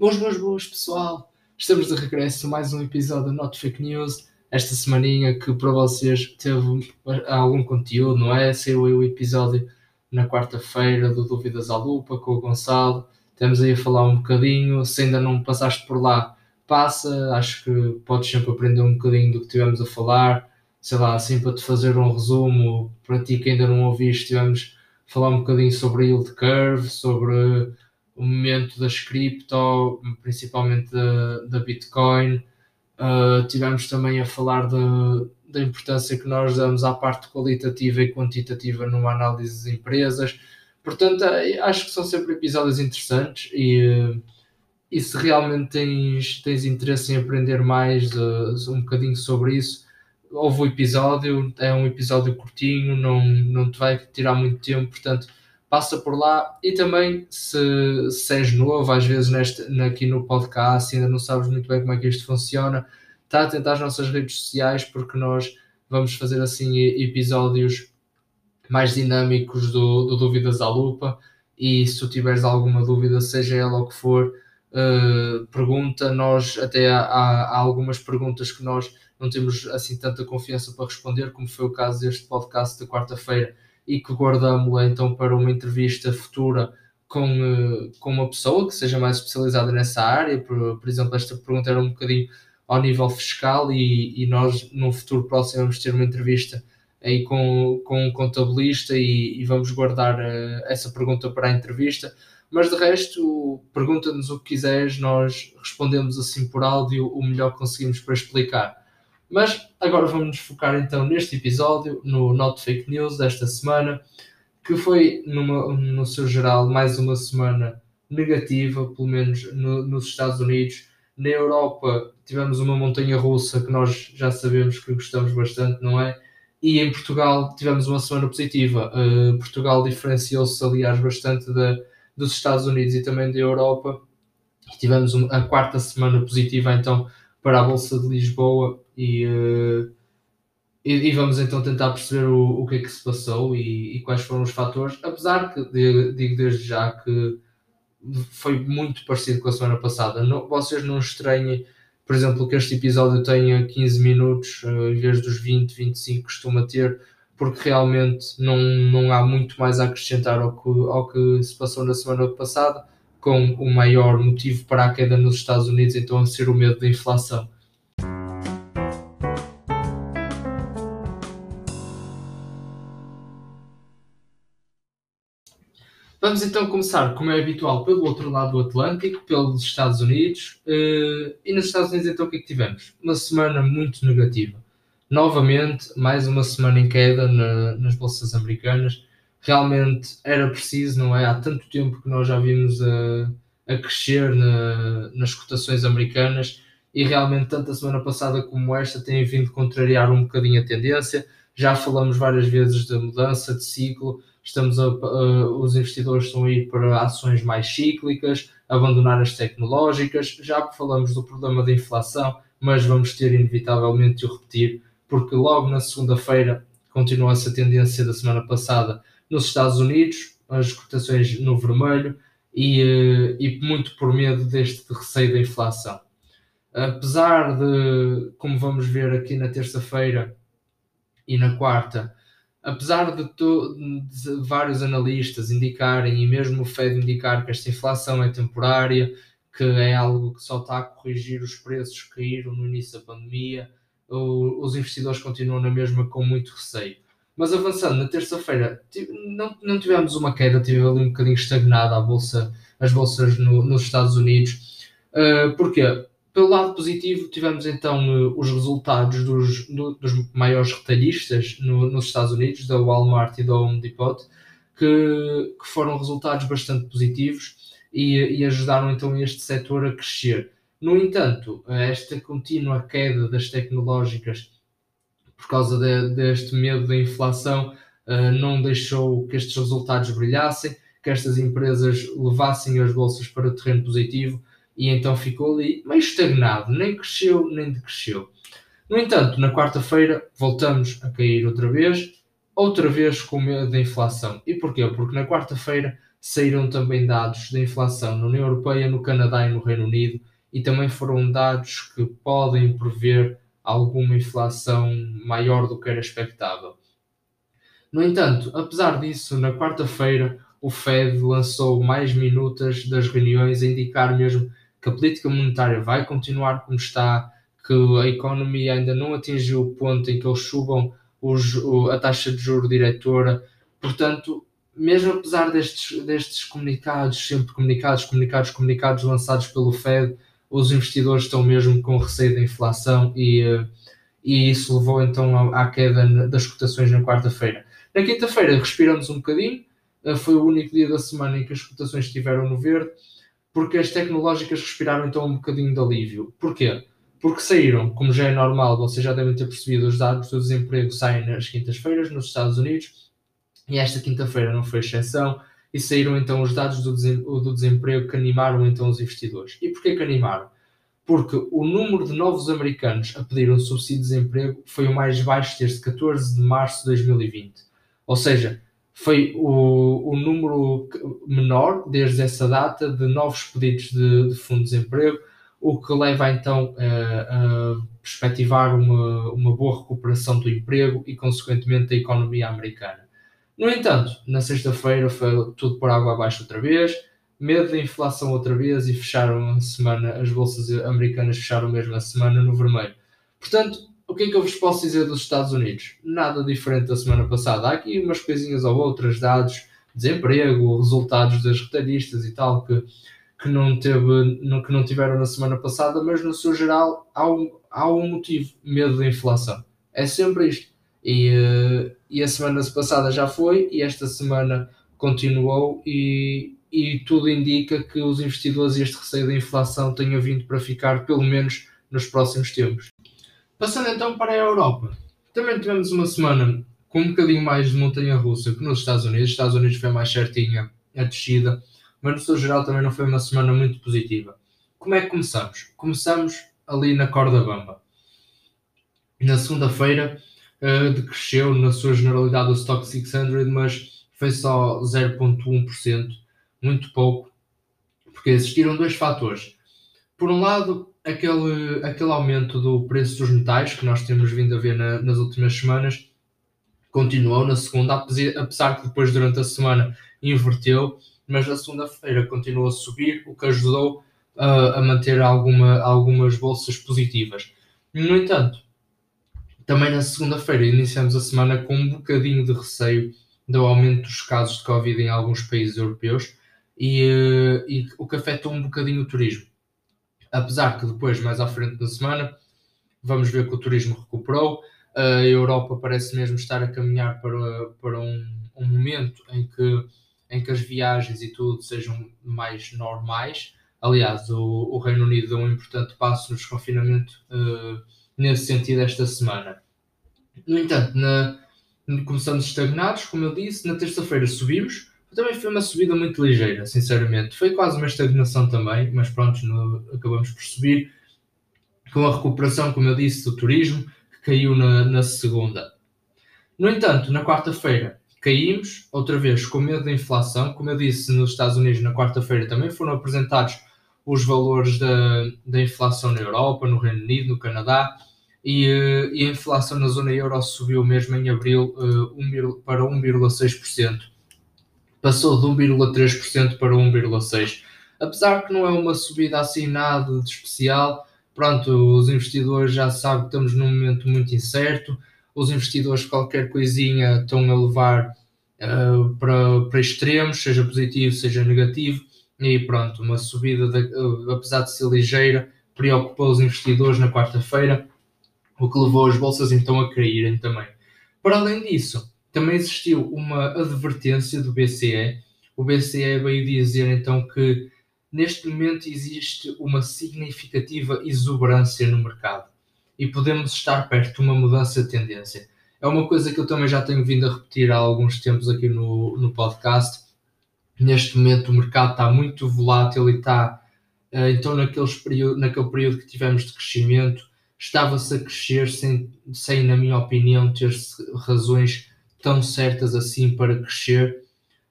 Boas, boas, boas, pessoal! Estamos de regresso a mais um episódio da Not Fake News. Esta semaninha que para vocês teve algum conteúdo, não é? Saiu aí o episódio na quarta-feira do Dúvidas à Lupa com o Gonçalo. Estamos aí a falar um bocadinho. Se ainda não passaste por lá, passa. Acho que podes sempre aprender um bocadinho do que tivemos a falar. Sei lá, assim para te fazer um resumo, para ti que ainda não ouviste, tivemos a falar um bocadinho sobre yield curve, sobre o momento das cripto, principalmente da, da Bitcoin. Uh, tivemos também a falar de, da importância que nós damos à parte qualitativa e quantitativa numa análise de empresas. Portanto, eh, acho que são sempre episódios interessantes e, e se realmente tens, tens interesse em aprender mais uh, um bocadinho sobre isso, houve o episódio, é um episódio curtinho, não, não te vai tirar muito tempo, portanto passa por lá. E também se, se és novo, às vezes neste, aqui no podcast ainda não sabes muito bem como é que isto funciona, está atento às nossas redes sociais porque nós vamos fazer assim episódios mais dinâmicos do, do Dúvidas à Lupa. E se tu tiveres alguma dúvida, seja ela o que for, uh, pergunta, nós até há, há, algumas perguntas que nós não temos assim tanta confiança para responder, como foi o caso deste podcast da quarta-feira, e que guardamos-la então para uma entrevista futura com, eh, com uma pessoa que seja mais especializada nessa área. Por, por exemplo, esta pergunta era um bocadinho ao nível fiscal e, e nós no futuro próximo vamos ter uma entrevista aí com, com um contabilista e, e vamos guardar uh, essa pergunta para a entrevista. Mas de resto, pergunta-nos o que quiseres, nós respondemos assim por áudio o melhor que conseguimos para explicar. Mas agora vamos nos focar então neste episódio, no Not Fake News desta semana, que foi, numa, no seu geral, mais uma semana negativa, pelo menos no, nos Estados Unidos. Na Europa tivemos uma montanha russa que nós já sabemos que gostamos bastante, não é? E em Portugal tivemos uma semana positiva. Uh, Portugal diferenciou-se, aliás, bastante da, dos Estados Unidos e também da Europa. tivemos a quarta semana positiva, então, para a Bolsa de Lisboa e, uh, e, e, vamos então tentar perceber o, o que é que se passou e, e quais foram os fatores, apesar que digo desde já que foi muito parecido com a semana passada. Não, vocês não estranhem, por exemplo, que este episódio tenha 15 minutos uh, em vez dos 20, 25 que costuma ter, porque realmente não, não há muito mais a acrescentar ao que, ao que se passou na semana passada com o maior motivo para a queda nos Estados Unidos, então a ser o medo da inflação. Vamos então começar, como é habitual, pelo outro lado do Atlântico, pelos Estados Unidos. Eh, e nos Estados Unidos, então, o que é que tivemos? Uma semana muito negativa. Novamente, mais uma semana em queda na, nas bolsas americanas realmente era preciso, não é? Há tanto tempo que nós já vimos a, a crescer na, nas cotações americanas e realmente tanto a semana passada como esta têm vindo contrariar um bocadinho a tendência. Já falamos várias vezes da mudança de ciclo, estamos a, a, os investidores estão a ir para ações mais cíclicas, abandonar as tecnológicas, já falamos do problema da inflação, mas vamos ter inevitavelmente de o repetir, porque logo na segunda-feira continua essa tendência da semana passada nos Estados Unidos, as cotações no vermelho e, eh, e muito por medo deste receio da inflação. Apesar de, como vamos ver aqui na terça-feira e na quarta, apesar de, to, de, vários analistas indicarem, e mesmo o Fed indicar que esta inflação é temporária, que é algo que só está a corrigir os preços que caíram no início da pandemia, os investidores continuam na mesma com muito receio. Mas avançando, na terça-feira não, não tivemos uma queda, tive ali um bocadinho estagnada a bolsa, as bolsas no, nos Estados Unidos. Uh, porquê? Pelo lado positivo, tivemos então uh, os resultados dos, do, dos maiores retalhistas no, nos Estados Unidos, da Walmart e da Home Depot, que, que foram resultados bastante positivos e, e ajudaram então este setor a crescer. No entanto, esta contínua queda das tecnológicas por causa de, deste medo da inflação, uh, não deixou que estes resultados brilhassem, que estas empresas levassem as bolsas para o terreno positivo e então ficou ali meio estagnado, nem cresceu nem decresceu. No entanto, na quarta-feira voltamos a cair outra vez, outra vez com medo da inflação. E porquê? Porque na quarta-feira saíram também dados da inflação na União Europeia, no Canadá e no Reino Unido, e também foram dados que podem prever alguma inflação maior do que era expectável. No entanto, apesar disso, na quarta-feira o Fed lançou mais minutas das reuniões a indicar mesmo que a política monetária vai continuar como está, que a economia ainda não atingiu o ponto em que eles subam os, a taxa de juro diretora. Portanto, mesmo apesar destes, destes comunicados, sempre comunicados, comunicados, comunicados lançados pelo Fed, os investidores estão mesmo com receio da inflação e, e isso levou então à, queda das cotações na quarta-feira. Na quinta-feira respiramos um bocadinho, eh, foi o único dia da semana em que as cotações estiveram no verde, porque as tecnológicas respiraram então um bocadinho de alívio. Porquê? Porque saíram, como já é normal, vocês já devem ter percebido, os dados do desemprego saem nas quintas-feiras nos Estados Unidos, e esta quinta-feira não foi exceção, e saíram então os dados do, do desemprego que animaram então os investidores. E porquê que animaram? Porque o número de novos americanos a pedir um subsídio de desemprego foi o mais baixo desde 14 de março de 2020. Ou seja, foi o, o número menor desde essa data de novos pedidos de, de fundo de desemprego, o que leva então a, a perspectivar uma, uma boa recuperação do emprego e, consequentemente, da economia americana. No entanto, na sexta-feira foi tudo por água abaixo outra vez, medo da inflação outra vez e fecharam a semana, as bolsas americanas fecharam mesmo a semana no vermelho. Portanto, o que é que eu vos posso dizer dos Estados Unidos? Nada diferente da semana passada. Há aqui umas coisinhas ou outras, dados, desemprego, resultados das retalhistas e tal, que, que, não teve, que não tiveram na semana passada, mas no seu geral há um, há um motivo, medo da inflação. É sempre isto. E, eh, e a semana passada já foi, e esta semana continuou, e, e tudo indica que os investidores e este receio da inflação tenha vindo para ficar, pelo menos nos próximos tempos. Passando então para a Europa, também tivemos uma semana com um bocadinho mais de montanha russa que nos Estados Unidos. Os Estados Unidos foi mais certinha a descida, mas no seu geral também não foi uma semana muito positiva. Como é que começamos? Começamos ali na corda bamba. Na segunda-feira uh, decresceu na sua generalidade o Stock 600, mas foi só 0,1%, muito pouco, porque existiram dois fatores. Por um lado, aquele, aquele aumento do preço dos metais que nós temos vindo a ver na, nas últimas semanas continuou na segunda, apesar que depois durante a semana inverteu, mas na segunda-feira continuou a subir, o que ajudou uh, a manter alguma, algumas bolsas positivas. No entanto, também na segunda-feira iniciamos a semana com um bocadinho de receio do aumento dos casos de Covid em alguns países europeus e, uh, e o que afetou um bocadinho o turismo apesar que depois, mais à frente da semana, vamos ver que o turismo recuperou. A Europa parece mesmo estar a caminhar para, para um, um momento em que, em que as viagens e tudo sejam mais normais. Aliás, o, o Reino Unido deu um importante passo no desconfinamento uh, nesse sentido esta semana. No entanto, na, começamos estagnados, como eu disse, na terça-feira subimos, também foi uma subida muito ligeira, sinceramente. Foi quase uma estagnação também, mas pronto, no, acabamos por subir. Com a recuperação, como eu disse, do turismo, que caiu na, na segunda. No entanto, na quarta-feira caímos, outra vez com medo da inflação. Como eu disse, nos Estados Unidos, na quarta-feira também foram apresentados os valores da, da inflação na Europa, no Reino Unido, no Canadá. E, eh, e a inflação na zona euro subiu mesmo em abril uh, para 1,6% passou de 1,3% para 1,6%. Apesar que não é uma subida assim nada de especial, pronto, os investidores já sabem que estamos num momento muito incerto, os investidores qualquer coisinha estão a levar uh, para, para extremos, seja positivo, seja negativo, e pronto, uma subida, de, uh, apesar de ser ligeira, preocupou os investidores na quarta-feira, o que levou as bolsas então a caírem também. Para além disso, também existiu uma advertência do BCE. O BCE veio dizer então que neste momento existe uma significativa exuberância no mercado e podemos estar perto de uma mudança de tendência. É uma coisa que eu também já tenho vindo a repetir há alguns tempos aqui no, no podcast. Neste momento o mercado está muito volátil e está eh, então naqueles período, naquele período que tivemos de crescimento estava-se a crescer sem, sem, na minha opinião, ter razões tão certas assim para crescer.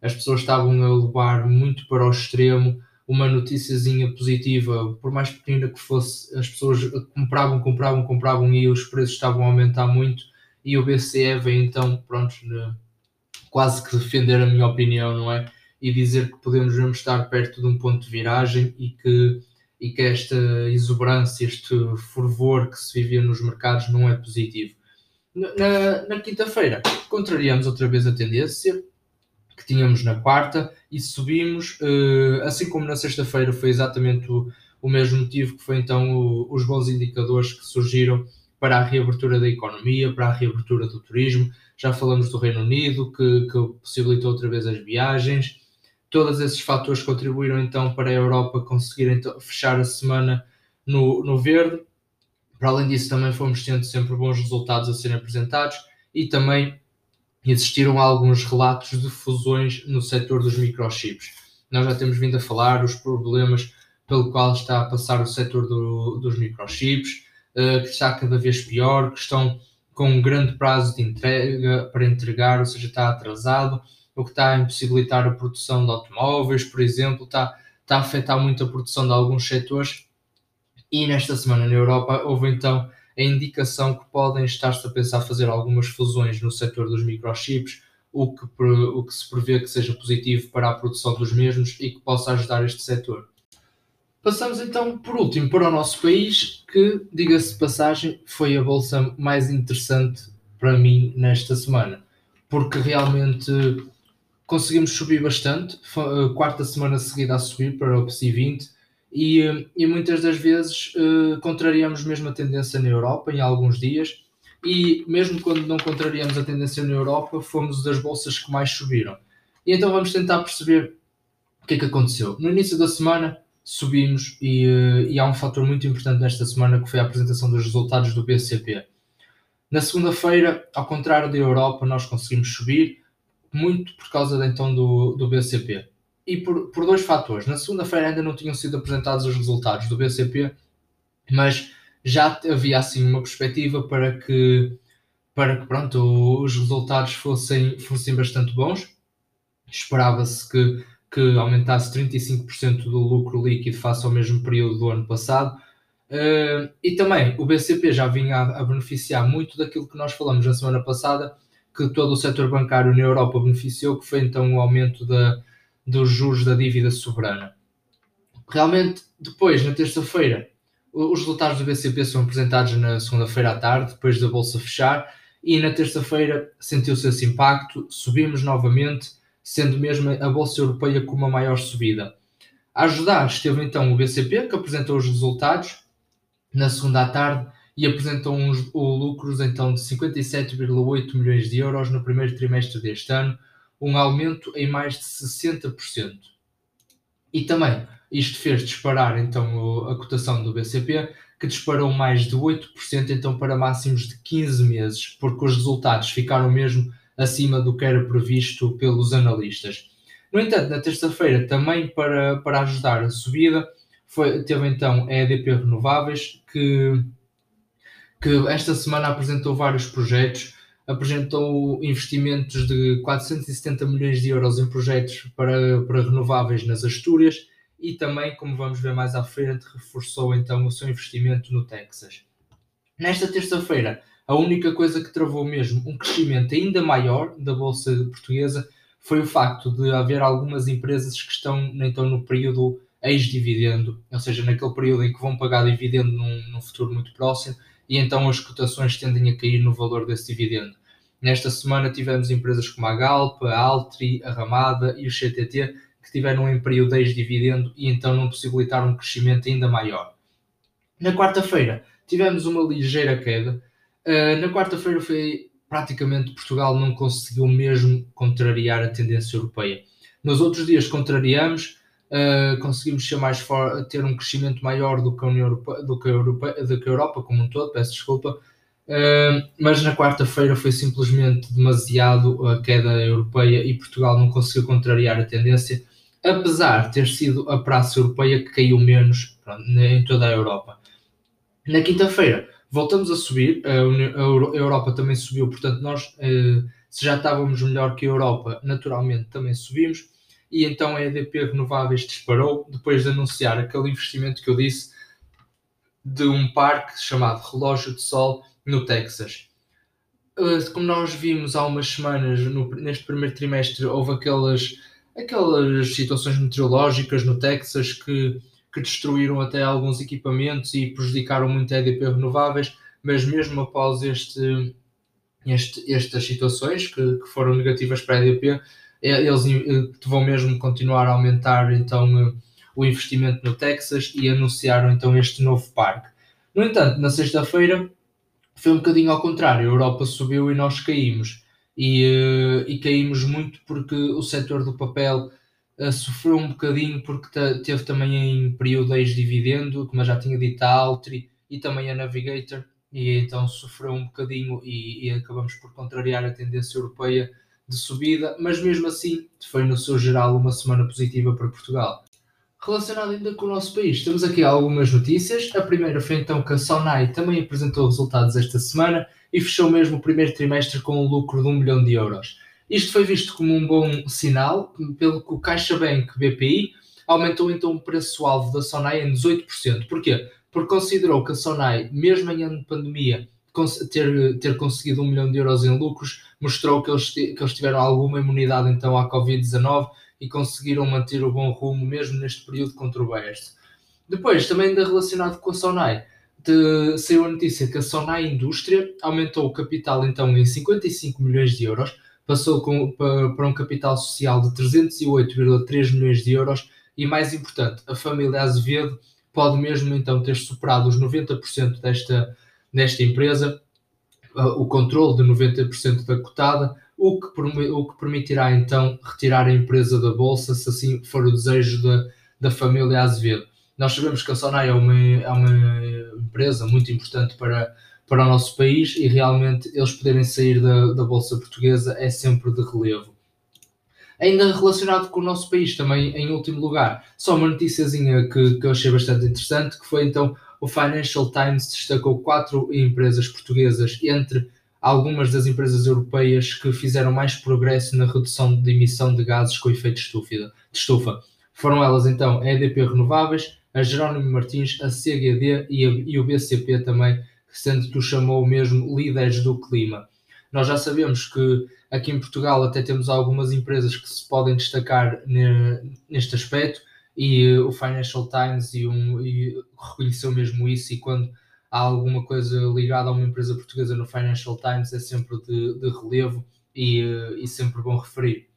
as pessoas estavam a levar muito para o extremo uma noticiazinha positiva, por mais pequenina que fosse, as pessoas compravam, compravam, compravam e os preços estavam a aumentar muito e o BCE veio então, pronto, quase que defender a minha opinião, não é? E dizer que podemos mesmo estar perto de um ponto de viragem e que, e que esta exuberância, este fervor que se vivia nos mercados não é positivo. Na, na quinta-feira, contrariamos outra vez a tendência que tínhamos na quarta e subimos, uh, assim como na sexta-feira foi exatamente o, o mesmo motivo que foi então o, os bons indicadores que surgiram para a reabertura da economia, para a reabertura do turismo. Já falamos do Reino Unido, que, que possibilitou outra vez as viagens. Todos esses fatores contribuíram então para a Europa conseguir então, fechar a semana no, no verde. Para além disso, também fomos tendo sempre bons resultados a serem apresentados e também existiram alguns relatos de fusões no setor dos microchips. Nós já temos vindo a falar os problemas pelo qual está a passar o setor do, dos microchips, uh, que está cada vez pior, que estão com um grande prazo de entrega para entregar, ou seja, está atrasado, o que está a impossibilitar a produção de automóveis, por exemplo, está, está a afetar muito a produção de alguns setores. E nesta semana na Europa houve então a indicação que podem estar-se a pensar fazer algumas fusões no setor dos microchips, o que, o que se prevê que seja positivo para a produção dos mesmos e que possa ajudar este setor. Passamos então, por último, para o nosso país, que, diga-se de passagem, foi a bolsa mais interessante para mim nesta semana, porque realmente conseguimos subir bastante, quarta semana seguida a subir para o PSI 20, e, e muitas das vezes uh, contrariamos mesmo a tendência na Europa em alguns dias e mesmo quando não contrariamos a tendência na Europa fomos das bolsas que mais subiram. E então vamos tentar perceber o que é que aconteceu. No início da semana subimos e, e há um fator muito importante nesta semana que foi a apresentação dos resultados do BCP na segunda-feira, ao contrário da Europa, nós conseguimos subir muito por causa então do, do BCP e por, por dois fatores. Na segunda-feira ainda não tinham sido apresentados os resultados do BCP, mas já havia assim uma perspectiva para que, para que pronto, os resultados fossem, fossem bastante bons. Esperava-se que, que aumentasse 35% do lucro líquido face ao mesmo período do ano passado. Uh, e também o BCP já vinha a, a, beneficiar muito daquilo que nós falamos na semana passada, que todo o setor bancário na Europa beneficiou, que foi então o aumento da, dos juros da dívida soberana. Realmente, depois, na terça-feira, os resultados do BCP são apresentados na segunda-feira à tarde, depois da bolsa fechar, e na terça-feira sentiu-se esse impacto, subimos novamente, sendo mesmo a bolsa europeia com uma maior subida. A ajudar esteve então o BCP, que apresentou os resultados na segunda à tarde e apresentou uns, lucros então de 57,8 milhões de euros no primeiro trimestre deste ano, um aumento em mais de 60%. E também isto fez disparar então a cotação do BCP, que disparou mais de 8% então para máximos de 15 meses, porque os resultados ficaram mesmo acima do que era previsto pelos analistas. No entanto, na terça-feira, também para, para ajudar a subida, foi, teve então a EDP Renováveis, que, que esta semana apresentou vários projetos apresentou investimentos de 470 milhões de euros em projetos para, para renováveis nas Astúrias e também, como vamos ver mais à frente, reforçou então o seu investimento no Texas. Nesta terça-feira, a única coisa que travou mesmo um crescimento ainda maior da Bolsa Portuguesa foi o facto de haver algumas empresas que estão então no período ex-dividendo, ou seja, naquele período em que vão pagar dividendo num, num futuro muito próximo, e então as cotações tendem a cair no valor desse dividendo. Nesta semana tivemos empresas como a Galp, a Altri, a Ramada e o CTT que tiveram um período de dividendo e então não possibilitaram um crescimento ainda maior. Na quarta-feira tivemos uma ligeira queda. Uh, na quarta-feira foi praticamente Portugal não conseguiu mesmo contrariar a tendência europeia. Nos outros dias contrariamos, uh, conseguimos ser mais for, ter um crescimento maior do que a União do que a, Europa, do que a Europa como um todo, peço desculpa, Uh, mas na quarta-feira foi simplesmente demasiado a queda europeia e Portugal não conseguiu contrariar a tendência, apesar de ter sido a praça europeia que caiu menos pronto, em toda a Europa. Na quinta-feira voltamos a subir, a, a, Europa também subiu, portanto nós uh, se já estávamos melhor que a Europa, naturalmente também subimos. E então a EDP Renováveis disparou depois de anunciar aquele investimento que eu disse de um parque chamado Relógio de Sol no Texas. Uh, como nós vimos há umas semanas, no, neste primeiro trimestre, houve aquelas, aquelas situações meteorológicas no Texas que, que destruíram até alguns equipamentos e prejudicaram muito a EDP Renováveis, mas mesmo após este, este, estas situações que, que foram negativas para a EDP, eh, eles eh, vão mesmo continuar a aumentar então o investimento no Texas e anunciaram então este novo parque. No entanto, na sexta-feira foi um bocadinho ao contrário, a Europa subiu e nós caímos. E, uh, e caímos muito porque o setor do papel sofreu um bocadinho porque teve também em período ex-dividendo, como eu já tinha dito, a Altri e também a Navigator, e então sofreu um bocadinho e, e acabamos por contrariar a tendência europeia de subida, mas mesmo assim foi no seu geral uma semana positiva para Portugal. Relacionado ainda com o nosso país, temos aqui algumas notícias. A primeira foi então que a Sonai também apresentou resultados esta semana e fechou mesmo o primeiro trimestre com um lucro de 1 milhão de euros. Isto foi visto como um bom sinal, pelo que o CaixaBank BPI aumentou então o preço-alvo da Sonai em 18%. Porquê? Porque considerou que a Sonai, mesmo em ano de pandemia, ter, ter conseguido 1 milhão de euros em lucros, mostrou que eles, que eles tiveram alguma imunidade então à Covid-19 e conseguiram manter o bom rumo mesmo neste período controverso. Depois, também ainda relacionado com a Sonai, de, saiu a notícia que a Sonai Indústria aumentou o capital então em 55 milhões de euros, passou com, para, para um capital social de 308,3 milhões de euros e mais importante, a família Azevedo pode mesmo então ter superado os 90% desta, desta empresa, o controle de 90% da cotada, o que, o que permitirá então retirar a empresa da bolsa, se assim for o desejo da, da família Azevedo. Nós sabemos que a Sonai é uma, é uma empresa muito importante para, para o nosso país e realmente eles poderem sair da, da bolsa portuguesa é sempre de relevo. Ainda relacionado com o nosso país, também em último lugar, só uma noticiazinha que, que eu achei bastante interessante, que foi então o Financial Times destacou quatro empresas portuguesas entre algumas das empresas europeias que fizeram mais progresso na redução de emissão de gases com efeito de estufa. Foram elas então a EDP Renováveis, a Jerónimo Martins, a CGD e, o BCP também, sendo que o chamou mesmo líderes do clima. Nós já sabemos que aqui em Portugal até temos algumas empresas que se podem destacar neste aspecto e o Financial Times e, um, e reconheceu mesmo isso e quando há alguma coisa ligada a uma empresa portuguesa no Financial Times, é sempre de, de relevo e, e, sempre bom referir.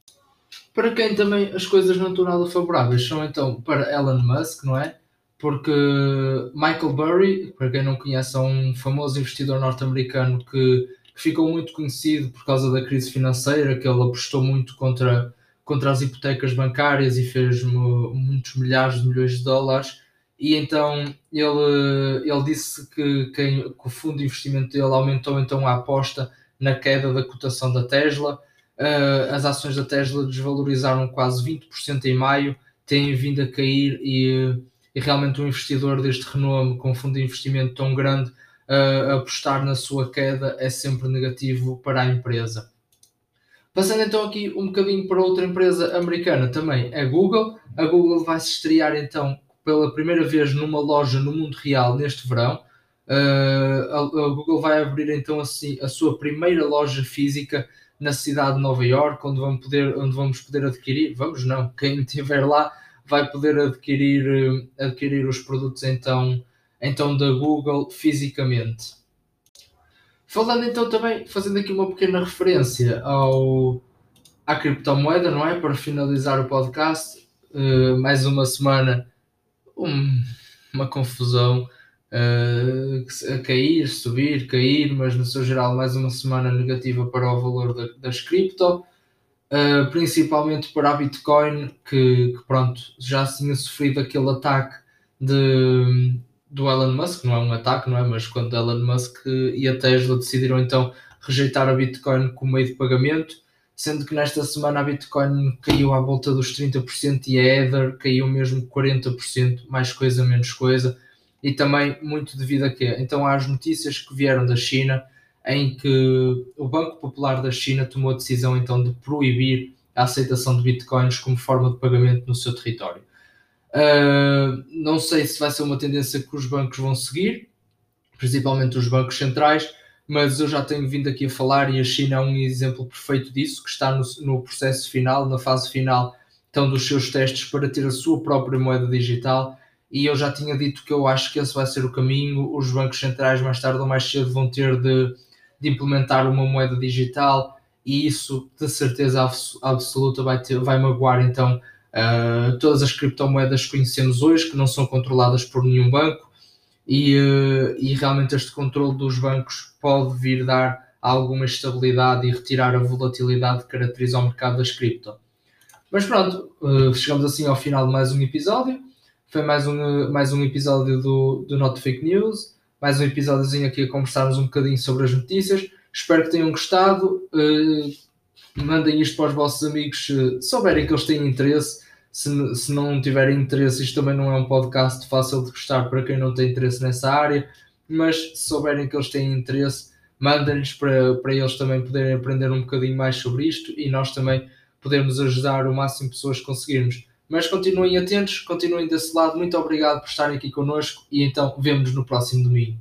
Para quem também as coisas não estão nada favoráveis são então para Elon Musk, não é? Porque Michael Burry, para quem não conhece, é um famoso investidor norte-americano que, que ficou muito conhecido por causa da crise financeira, que ele apostou muito contra, contra as hipotecas bancárias e fez muitos milhares de milhões de dólares e então ele, ele disse que, que, que, o fundo de investimento dele aumentou então a aposta na queda da cotação da Tesla. Uh, as ações da Tesla desvalorizaram quase 20% em maio, têm vindo a cair e, e, realmente um investidor deste renome com um fundo de investimento tão grande uh, apostar na sua queda é sempre negativo para a empresa. Passando então aqui um bocadinho para outra empresa americana também, a Google. A Google vai se estrear então pela primeira vez numa loja no mundo real neste verão. Uh, a, a, Google vai abrir então assim a sua primeira loja física na cidade de Nova York, onde vamos poder, onde vamos poder adquirir, vamos não, quem estiver lá vai poder adquirir, eh, adquirir os produtos então, então da Google fisicamente. Falando então também, fazendo aqui uma pequena referência ao, à criptomoeda, não é? Para finalizar o podcast, uh, mais uma semana um, uma confusão uh, a cair, subir, cair, mas no seu geral mais uma semana negativa para o valor da, das cripto, uh, principalmente para a Bitcoin, que, que, pronto, já tinha sofrido aquele ataque de, do Elon Musk, não é um ataque, não é? Mas quando Elon Musk e a Tesla decidiram então rejeitar a Bitcoin como meio de pagamento, sendo que nesta semana a Bitcoin caiu à volta dos 30% e a Ether caiu mesmo 40%, mais coisa, menos coisa, e também muito devido a quê? Então às notícias que vieram da China, em que o Banco Popular da China tomou a decisão então de proibir a aceitação de bitcoins como forma de pagamento no seu território. Uh, não sei se vai ser uma tendência que os bancos vão seguir, principalmente os bancos centrais, mas eu já tenho vindo aqui a falar e a China é um exemplo perfeito disso, que está no, no processo final, na fase final então, dos seus testes para ter a sua própria moeda digital. E eu já tinha dito que eu acho que esse vai ser o caminho. Os bancos centrais, mais tarde ou mais cedo, vão ter de, de implementar uma moeda digital, e isso, de certeza absoluta, vai, ter, vai magoar então uh, todas as criptomoedas que conhecemos hoje, que não são controladas por nenhum banco e, uh, e realmente este controle dos bancos pode vir dar alguma estabilidade e retirar a volatilidade que caracteriza o mercado das cripto. Mas pronto, uh, chegamos assim ao final de mais um episódio. Foi mais um, mais um episódio do, do Not Fake News, mais um episódiozinho aqui a conversarmos um bocadinho sobre as notícias. Espero que tenham gostado. Mandem isto para os vossos amigos se souberem que eles têm interesse se, se não tiverem interesse, isto também não é um podcast fácil de gostar para quem não tem interesse nessa área, mas se souberem que eles têm interesse, mandem-lhes para, para eles também poderem aprender um bocadinho mais sobre isto e nós também podemos ajudar o máximo de pessoas que conseguirmos. Mas continuem atentos, continuem desse lado. Muito obrigado por estarem aqui connosco e então vemos no próximo domingo.